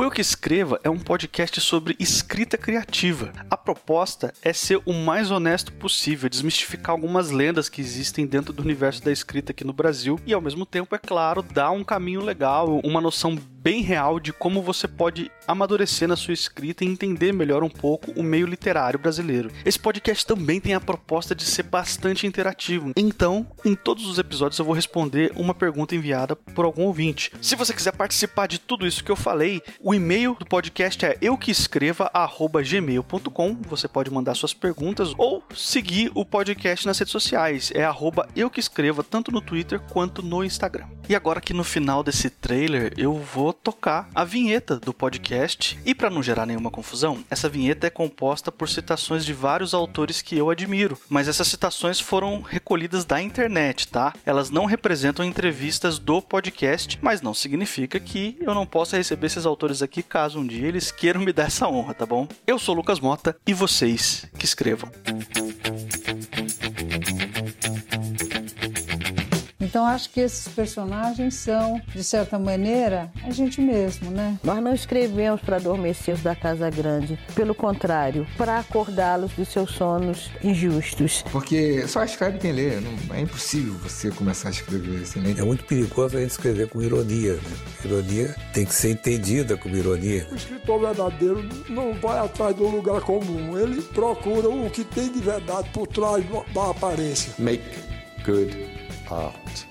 O Eu Que Escreva é um podcast sobre escrita criativa. A proposta é ser o mais honesto possível, desmistificar algumas lendas que existem dentro do universo da escrita aqui no Brasil e, ao mesmo tempo, é claro, dar um caminho legal, uma noção bem real de como você pode amadurecer na sua escrita e entender melhor um pouco o meio literário brasileiro. Esse podcast também tem a proposta de ser bastante interativo. Então, em todos os episódios eu vou responder uma pergunta enviada por algum ouvinte. Se você quiser participar de tudo isso que eu falei, o e-mail do podcast é euqueescreva@gmail.com. Você pode mandar suas perguntas ou seguir o podcast nas redes sociais. É arroba euqueescreva tanto no Twitter quanto no Instagram. E agora que no final desse trailer eu vou tocar a vinheta do podcast. E para não gerar nenhuma confusão, essa vinheta é composta por citações de vários autores que eu admiro, mas essas citações foram recolhidas da internet, tá? Elas não representam entrevistas do podcast, mas não significa que eu não possa receber esses autores aqui caso um dia eles queiram me dar essa honra, tá bom? Eu sou Lucas Mota e vocês que escrevam. Então acho que esses personagens são, de certa maneira, a gente mesmo, né? Nós não escrevemos para adormecer os da Casa Grande, pelo contrário, para acordá-los dos seus sonos injustos. Porque só escreve quem lê, não, é impossível você começar a escrever assim. Né? É muito perigoso a gente escrever com ironia, né? Ironia tem que ser entendida como ironia. O escritor verdadeiro não vai atrás do lugar comum, ele procura o que tem de verdade por trás da aparência. Make good heart.